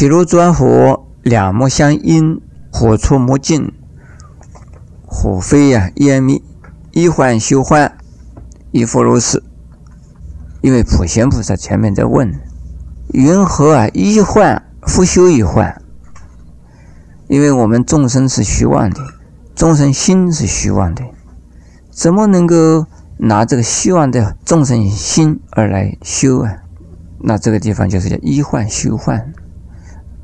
譬如转火，两目相因，火出魔尽，火飞呀烟灭，一幻修幻，亦复如是。因为普贤菩萨前面在问，云何啊一幻复修一幻？因为我们众生是虚妄的，众生心是虚妄的，怎么能够拿这个虚妄的众生心而来修啊？那这个地方就是叫一幻修幻。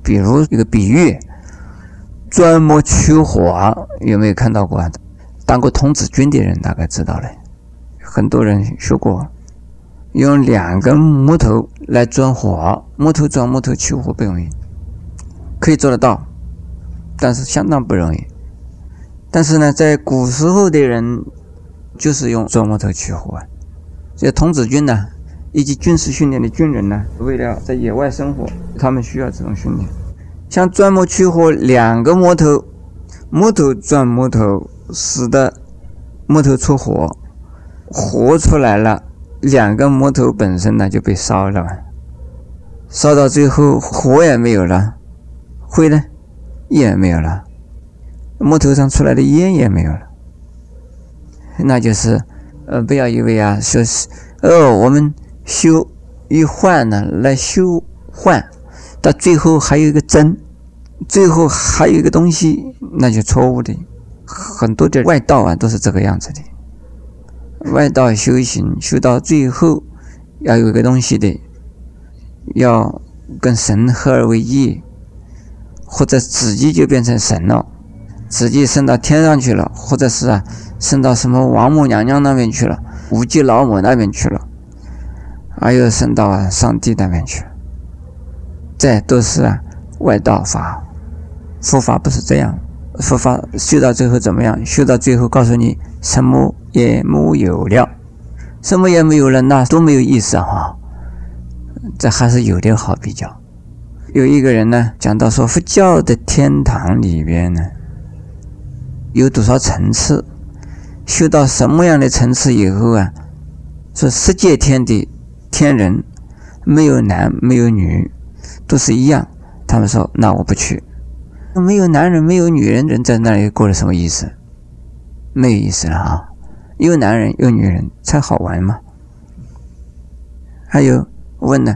比如一个比喻，钻木取火，有没有看到过啊？当过童子军的人大概知道了，很多人学过，用两根木头来钻火，木头钻木头取火不容易，可以做得到，但是相当不容易。但是呢，在古时候的人就是用钻木头取火啊，这童子军呢。以及军事训练的军人呢，为了在野外生活，他们需要这种训练。像钻木取火，两个木头，木头钻木头，使得木头出火，火出来了，两个木头本身呢就被烧了，烧到最后火也没有了，灰呢也没有了，木头上出来的烟也没有了。那就是，呃，不要以为啊，说是哦，我们。修一幻呢，来修幻，到最后还有一个真，最后还有一个东西，那就错误的。很多的外道啊，都是这个样子的。外道修行修到最后，要有一个东西的，要跟神合而为一，或者自己就变成神了，自己升到天上去了，或者是啊，升到什么王母娘娘那边去了，无极老母那边去了。还有升到上帝那边去，这都是啊外道法，佛法不是这样。佛法修到最后怎么样？修到最后告诉你什么也没有了，什么也没有了，那都没有意思啊！这还是有的好比较。有一个人呢讲到说，佛教的天堂里边呢有多少层次？修到什么样的层次以后啊，说十界天地。天人没有男没有女，都是一样。他们说：“那我不去。没有男人没有女人，人在那里过了什么意思？没有意思了啊！有男人有女人才好玩嘛。还有问呢，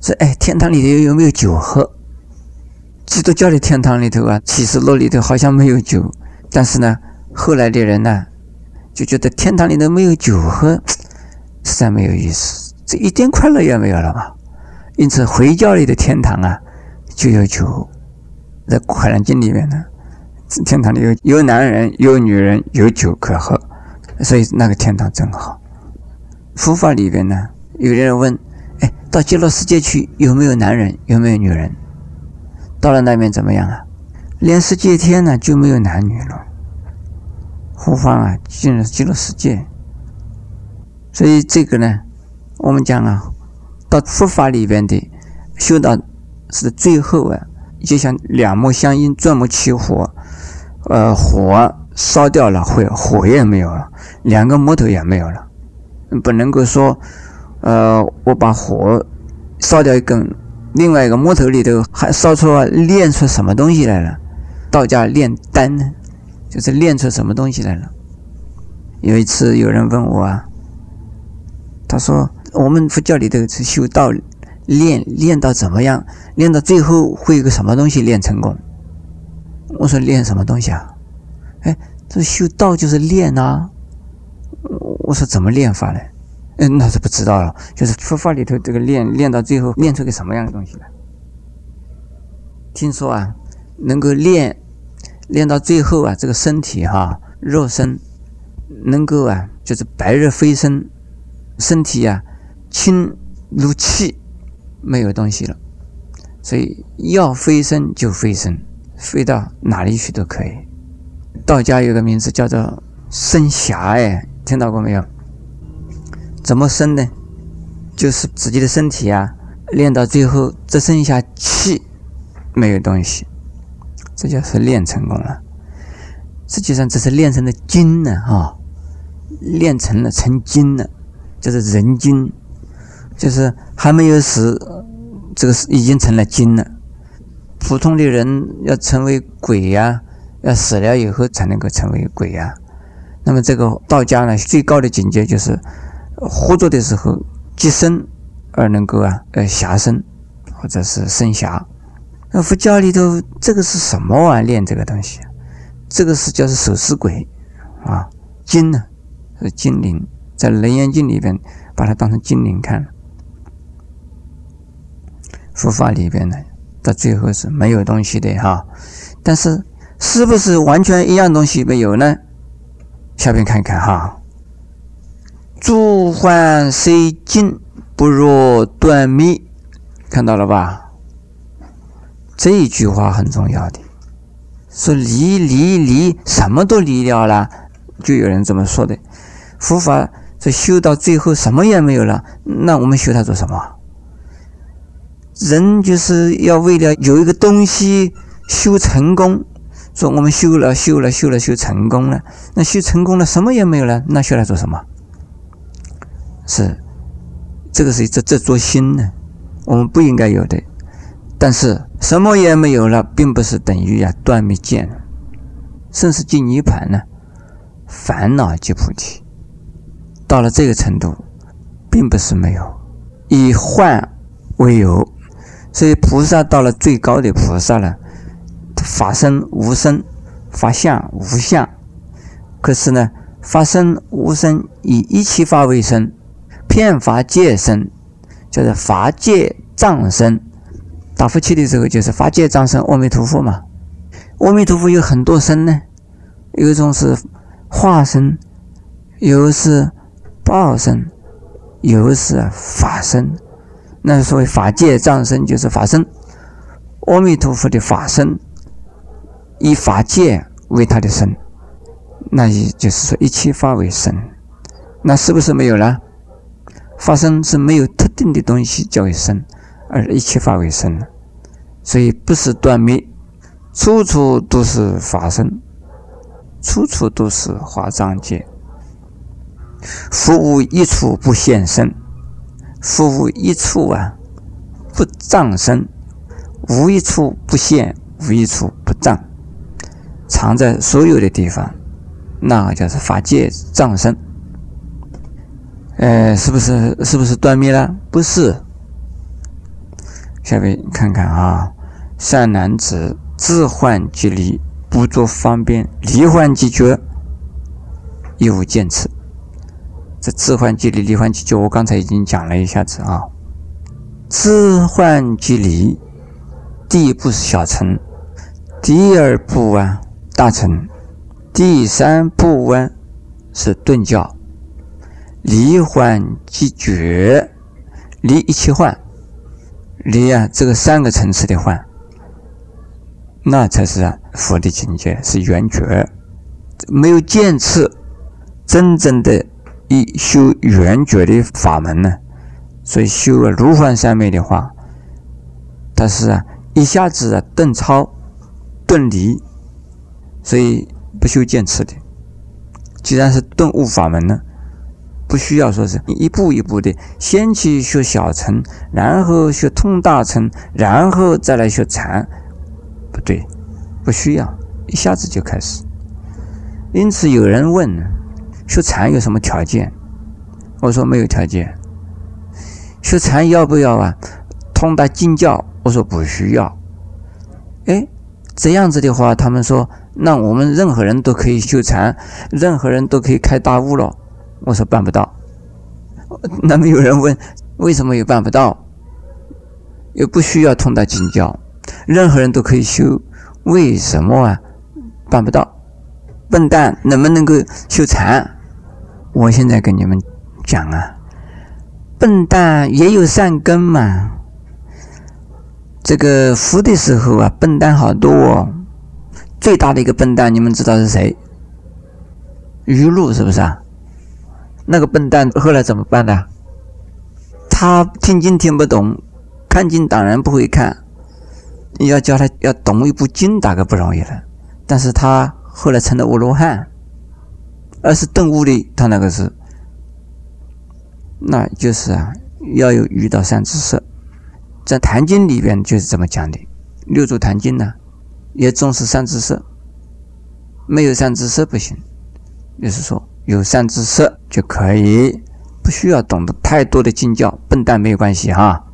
说：哎，天堂里头有没有酒喝？基督教的天堂里头啊，启示录里头好像没有酒。但是呢，后来的人呢，就觉得天堂里头没有酒喝，实在没有意思。”这一点快乐也没有了嘛？因此回教里的天堂啊，就有酒，在《快乐经》里面呢，天堂里有有男人有女人有酒可喝，所以那个天堂真好。佛法里边呢，有的人问：哎，到极乐世界去有没有男人有没有女人？到了那边怎么样啊？连世界天呢就没有男女了。何况啊进了极乐世界？所以这个呢。我们讲啊，到佛法里边的修到是最后啊，就像两木相应，钻木取火，呃，火烧掉了，火火也没有了，两个木头也没有了，不能够说，呃，我把火烧掉一根，另外一个木头里头还烧出炼出什么东西来了？道家炼丹呢，就是炼出什么东西来了？有一次有人问我啊，他说。我们佛教里头是修道，练练到怎么样？练到最后会有个什么东西练成功？我说练什么东西啊？哎，这修道就是练呐。我说怎么练法呢？嗯，那是不知道了。就是佛法里头这个练练到最后练出个什么样的东西来？听说啊，能够练练到最后啊，这个身体哈，肉身能够啊，就是白日飞升，身体呀。轻如气，没有东西了，所以要飞升就飞升，飞到哪里去都可以。道家有个名字叫做升霞，哎，听到过没有？怎么升呢？就是自己的身体啊，练到最后只剩下气，没有东西，这就是练成功了。实际上这是练成了精呢，啊，练成了成精了，就是人精。就是还没有死，这个是已经成了精了。普通的人要成为鬼呀，要死了以后才能够成为鬼呀。那么这个道家呢，最高的境界就是活着的时候即生而能够啊，呃，下生或者是生下。那佛教里头这个是什么啊？练这个东西，这个是叫是手尸鬼啊，精呢是精灵，在《楞严经》里边把它当成精灵看。佛法里边呢，到最后是没有东西的哈。但是是不是完全一样东西没有呢？下边看看哈，诸幻虽尽，不若断灭，看到了吧？这一句话很重要的，说离离离，什么都离掉了，就有人这么说的。佛法这修到最后什么也没有了，那我们修它做什么？人就是要为了有一个东西修成功。说我们修了修了修了修成功了，那修成功了什么也没有了，那修来做什么？是这个是这这座心呢，我们不应该有的。但是什么也没有了，并不是等于呀断灭见，甚至进涅盘呢，烦恼即菩提。到了这个程度，并不是没有，以幻为有，所以菩萨到了最高的菩萨了。法身无身，法相无相。可是呢，法身无身，以一切法为身，遍法界身，叫做法界藏身。打佛七的时候，就是法界藏身阿弥陀佛嘛。阿弥陀佛有很多身呢，有一种是化身，有是报身，有是法身。那所谓法界藏身，就是法身。阿弥陀佛的法身。以法界为他的身，那也就是说一切法为身，那是不是没有了？法身是没有特定的东西叫为身，而一切法为身所以不是断灭，处处都是法身，处处都是华藏界。复无一处不现身，复无一处啊不藏身，无一处不现，无一处不藏。藏在所有的地方，那个就是法界藏身。呃，是不是是不是断灭了？不是。下面看看啊，善男子自患即离，不作方便；离患即绝，亦无见此。这置换即离，离换即就，我刚才已经讲了一下子啊。置换即离，第一步是小乘，第二步啊。大乘第三步啊是顿教，离幻即觉，离一切幻，离啊这个三个层次的幻，那才是啊佛的境界，是圆觉。没有见次，真正的一修圆觉的法门呢，所以修了如幻三昧的话，它是啊一下子啊顿超顿离。所以不修见次的，既然是顿悟法门呢，不需要说是一步一步的，先去学小乘，然后学通大乘，然后再来学禅，不对，不需要，一下子就开始。因此有人问，修禅有什么条件？我说没有条件。修禅要不要啊？通达经教？我说不需要。哎，这样子的话，他们说。那我们任何人都可以修禅，任何人都可以开大悟了。我说办不到。那么有人问，为什么又办不到？又不需要通达经教，任何人都可以修，为什么啊？办不到？笨蛋，能不能够修禅？我现在跟你们讲啊，笨蛋也有善根嘛。这个福的时候啊，笨蛋好多哦。最大的一个笨蛋，你们知道是谁？余禄是不是啊？那个笨蛋后来怎么办的？他听经听不懂，看经当然不会看。要教他要懂一部经，大概不容易了。但是他后来成了阿罗汉，而是顿悟的。他那个是，那就是啊，要有遇到三知识，在《坛经》里边就是这么讲的。六祖坛经呢，也重视善知识，没有善知识不行。就是说，有善知识就可以，不需要懂得太多的经教，笨蛋没有关系哈。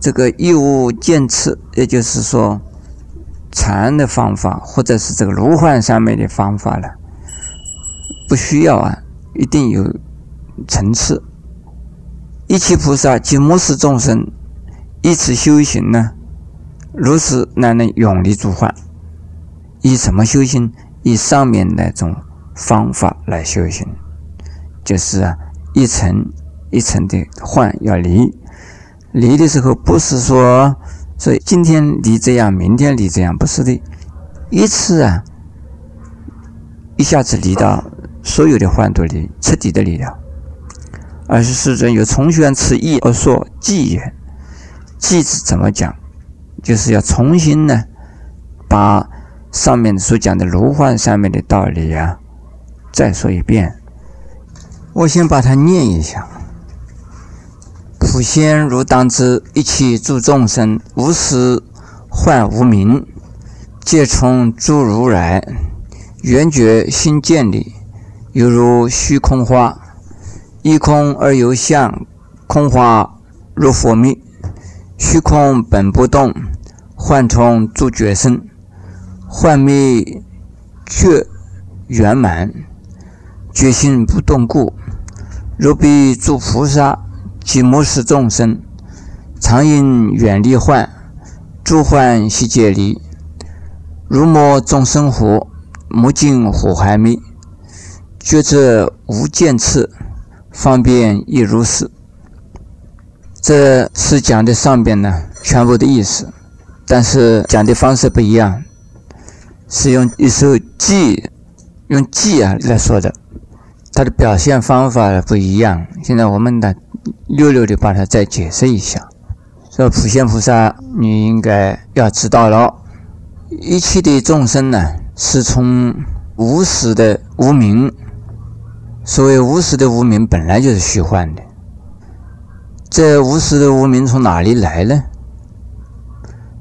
这个一物见次，也就是说，禅的方法或者是这个如幻上面的方法了，不需要啊，一定有层次。一切菩萨及末世众生，以此修行呢，如是乃能永离诸幻。以什么修行？以上面那种方法来修行，就是啊，一层一层的幻要离。离的时候不是说，所以今天离这样，明天离这样，不是的，一次啊，一下子离到所有的幻都离，彻底的离了。而是世尊有重宣此意而说偈言，偈字怎么讲？就是要重新呢，把上面所讲的如幻上面的道理啊，再说一遍。我先把它念一下。普贤如当知，一切诸众生，无始幻无明，皆从诸如来。缘觉心见理，犹如虚空花，一空而有相，空花如佛灭。虚空本不动，幻从诸觉生，幻灭觉圆满，觉心不动故，如彼诸菩萨。其末世众生，常因远离幻，诸幻悉皆离。如莫众生火，目尽火还灭。觉者无见次，方便亦如是。这是讲的上边呢全部的意思，但是讲的方式不一样，是用一首偈，用偈啊来说的，它的表现方法不一样。现在我们呢。溜溜的把它再解释一下，说普贤菩萨，你应该要知道了，一切的众生呢，是从无始的无名，所谓无始的无明，本来就是虚幻的。这无始的无明从哪里来呢？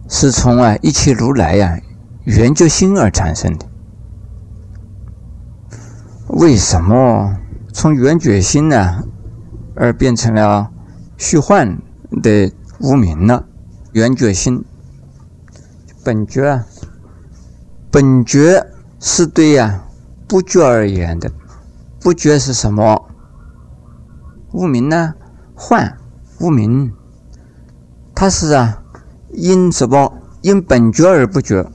是从啊一切如来呀圆觉心而产生的。为什么从圆觉心呢？而变成了虚幻的无明呢。圆觉心，本觉啊，本觉是对呀不觉而言的。不觉是什么？无名呢？幻无名，它是啊因什么？因本觉而不觉。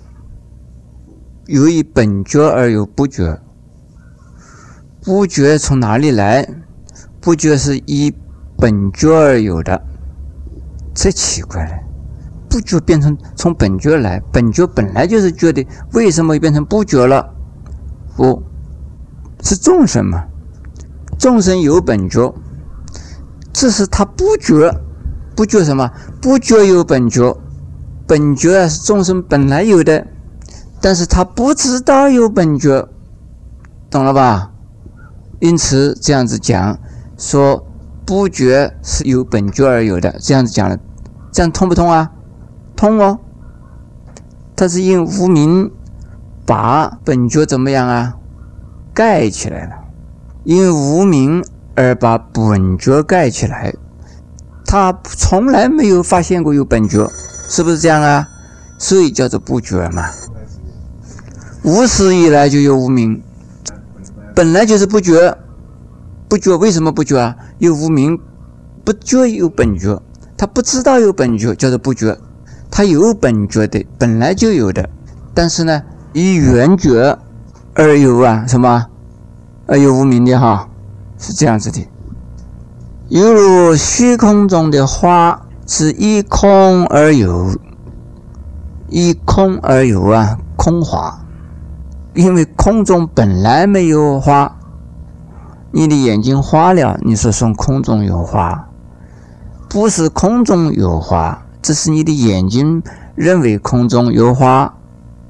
由于本觉而有不觉。不觉从哪里来？不觉是以本觉而有的，这奇怪了。不觉变成从本觉来，本觉本来就是觉的，为什么变成不觉了？不是众生嘛？众生有本觉，这是他不觉，不觉什么？不觉有本觉，本觉啊是众生本来有的，但是他不知道有本觉，懂了吧？因此这样子讲。说不觉是由本觉而有的，这样子讲了，这样通不通啊？通哦。它是因无名把本觉怎么样啊？盖起来了，因无名而把本觉盖起来，他从来没有发现过有本觉，是不是这样啊？所以叫做不觉嘛。无始以来就有无名，本来就是不觉。不觉为什么不觉啊？有无名，不觉有本觉，他不知道有本觉，叫做不觉。他有本觉的，本来就有的，但是呢，以缘觉而有啊，什么？而有无名的哈，是这样子的。犹如虚空中的花，是依空而有，依空而有啊，空花，因为空中本来没有花。你的眼睛花了，你说从空中有花，不是空中有花，这是你的眼睛认为空中有花，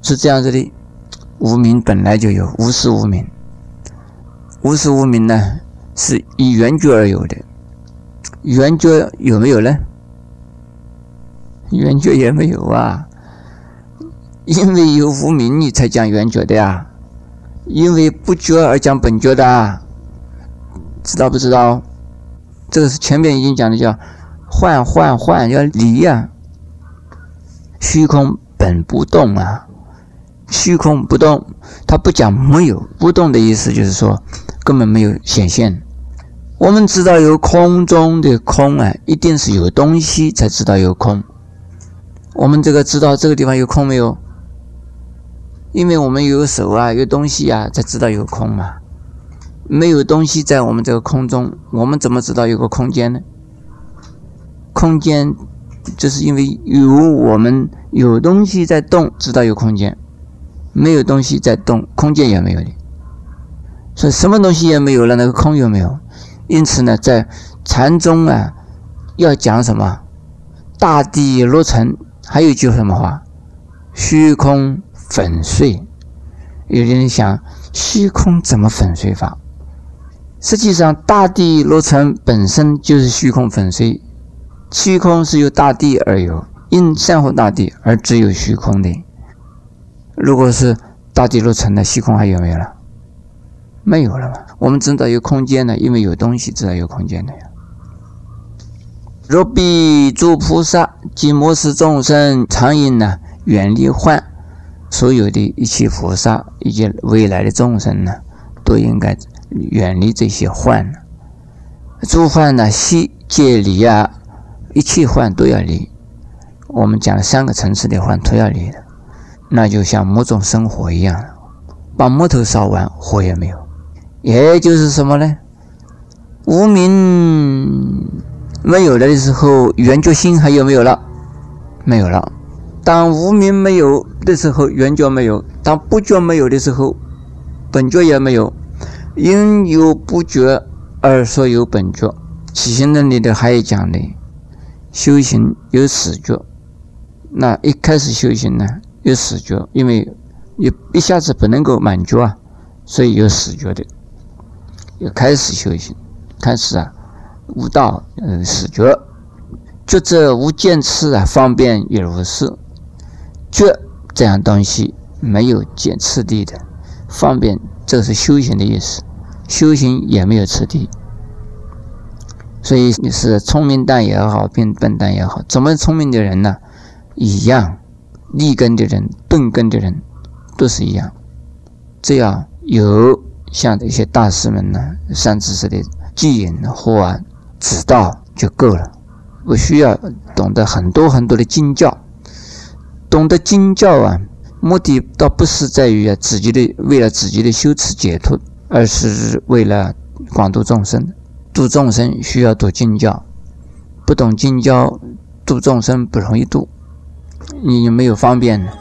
是这样子的。无名本来就有，无始无名，无始无名呢，是以圆觉而有的，圆觉有没有呢？圆觉也没有啊，因为有无名，你才讲圆觉的呀。因为不觉而讲本觉的啊，知道不知道？这个是前面已经讲的，叫幻幻幻，要离呀。虚空本不动啊，虚空不动，它不讲没有不动的意思，就是说根本没有显现。我们知道有空中的空啊，一定是有东西才知道有空。我们这个知道这个地方有空没有？因为我们有手啊，有东西啊，才知道有空嘛。没有东西在我们这个空中，我们怎么知道有个空间呢？空间就是因为有我们有东西在动，知道有空间；没有东西在动，空间也没有的。所以什么东西也没有了，那个空有没有？因此呢，在禅中啊，要讲什么？大地落成，还有一句什么话？虚空。粉碎，有的人想虚空怎么粉碎法？实际上，大地落成本身就是虚空粉碎。虚空是由大地而有，因善护大地而只有虚空的。如果是大地落成的虚空还有没有了？没有了嘛？我们知道有空间的，因为有东西知道有空间的呀。若彼诸菩萨及末世众生，常应呢远离幻。所有的一切菩萨以及未来的众生呢，都应该远离这些患。诸患呢，悉皆离啊，一切患都要离。我们讲了三个层次的患都要离的，那就像木种生火一样，把木头烧完，火也没有。也就是什么呢？无名没有了的时候，圆觉心还有没有了？没有了。当无名没有的时候，圆觉没有；当不觉没有的时候，本觉也没有。因有不觉而说有本觉。起心论里头还有讲的，修行有死觉。那一开始修行呢，有死觉，因为一一下子不能够满足啊，所以有死觉的。要开始修行，开始啊，悟道，嗯，死觉。觉者无见次啊，方便也如是。觉这样东西没有见次第的方便，这是修行的意思。修行也没有次第，所以你是聪明蛋也好，变笨蛋也好，怎么聪明的人呢？一样，立根的人、钝根的人都是一样。只要有像这些大师们呢，善知识的指引或指导就够了，不需要懂得很多很多的经教。懂得经教啊，目的倒不是在于自己的为了自己的修持解脱，而是为了广度众生。度众生需要读经教，不懂经教，度众生不容易度，你有没有方便呢。